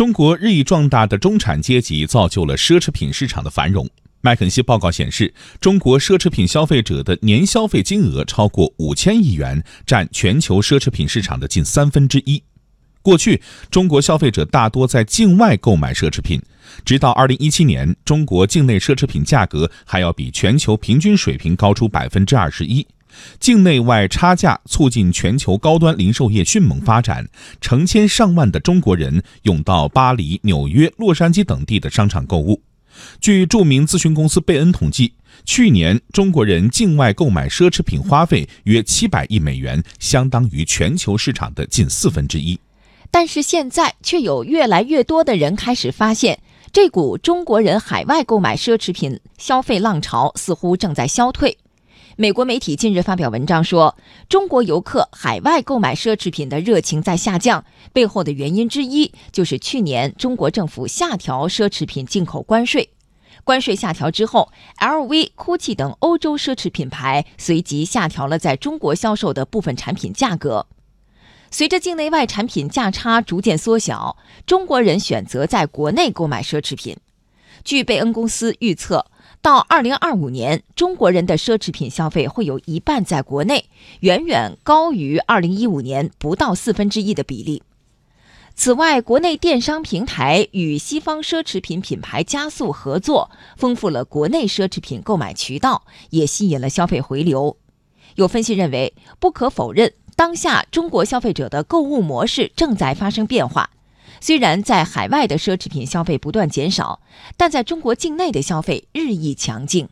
中国日益壮大的中产阶级造就了奢侈品市场的繁荣。麦肯锡报告显示，中国奢侈品消费者的年消费金额超过五千亿元，占全球奢侈品市场的近三分之一。过去，中国消费者大多在境外购买奢侈品，直到二零一七年，中国境内奢侈品价格还要比全球平均水平高出百分之二十一。境内外差价促进全球高端零售业迅猛发展，成千上万的中国人涌到巴黎、纽约、洛杉矶等地的商场购物。据著名咨询公司贝恩统计，去年中国人境外购买奢侈品花费约七百亿美元，相当于全球市场的近四分之一。但是现在却有越来越多的人开始发现，这股中国人海外购买奢侈品消费浪潮似乎正在消退。美国媒体近日发表文章说，中国游客海外购买奢侈品的热情在下降，背后的原因之一就是去年中国政府下调奢侈品进口关税。关税下调之后，LV、GUCCI 等欧洲奢侈品牌随即下调了在中国销售的部分产品价格。随着境内外产品价差逐渐缩小，中国人选择在国内购买奢侈品。据贝恩公司预测。到二零二五年，中国人的奢侈品消费会有一半在国内，远远高于二零一五年不到四分之一的比例。此外，国内电商平台与西方奢侈品品牌加速合作，丰富了国内奢侈品购买渠道，也吸引了消费回流。有分析认为，不可否认，当下中国消费者的购物模式正在发生变化。虽然在海外的奢侈品消费不断减少，但在中国境内的消费日益强劲。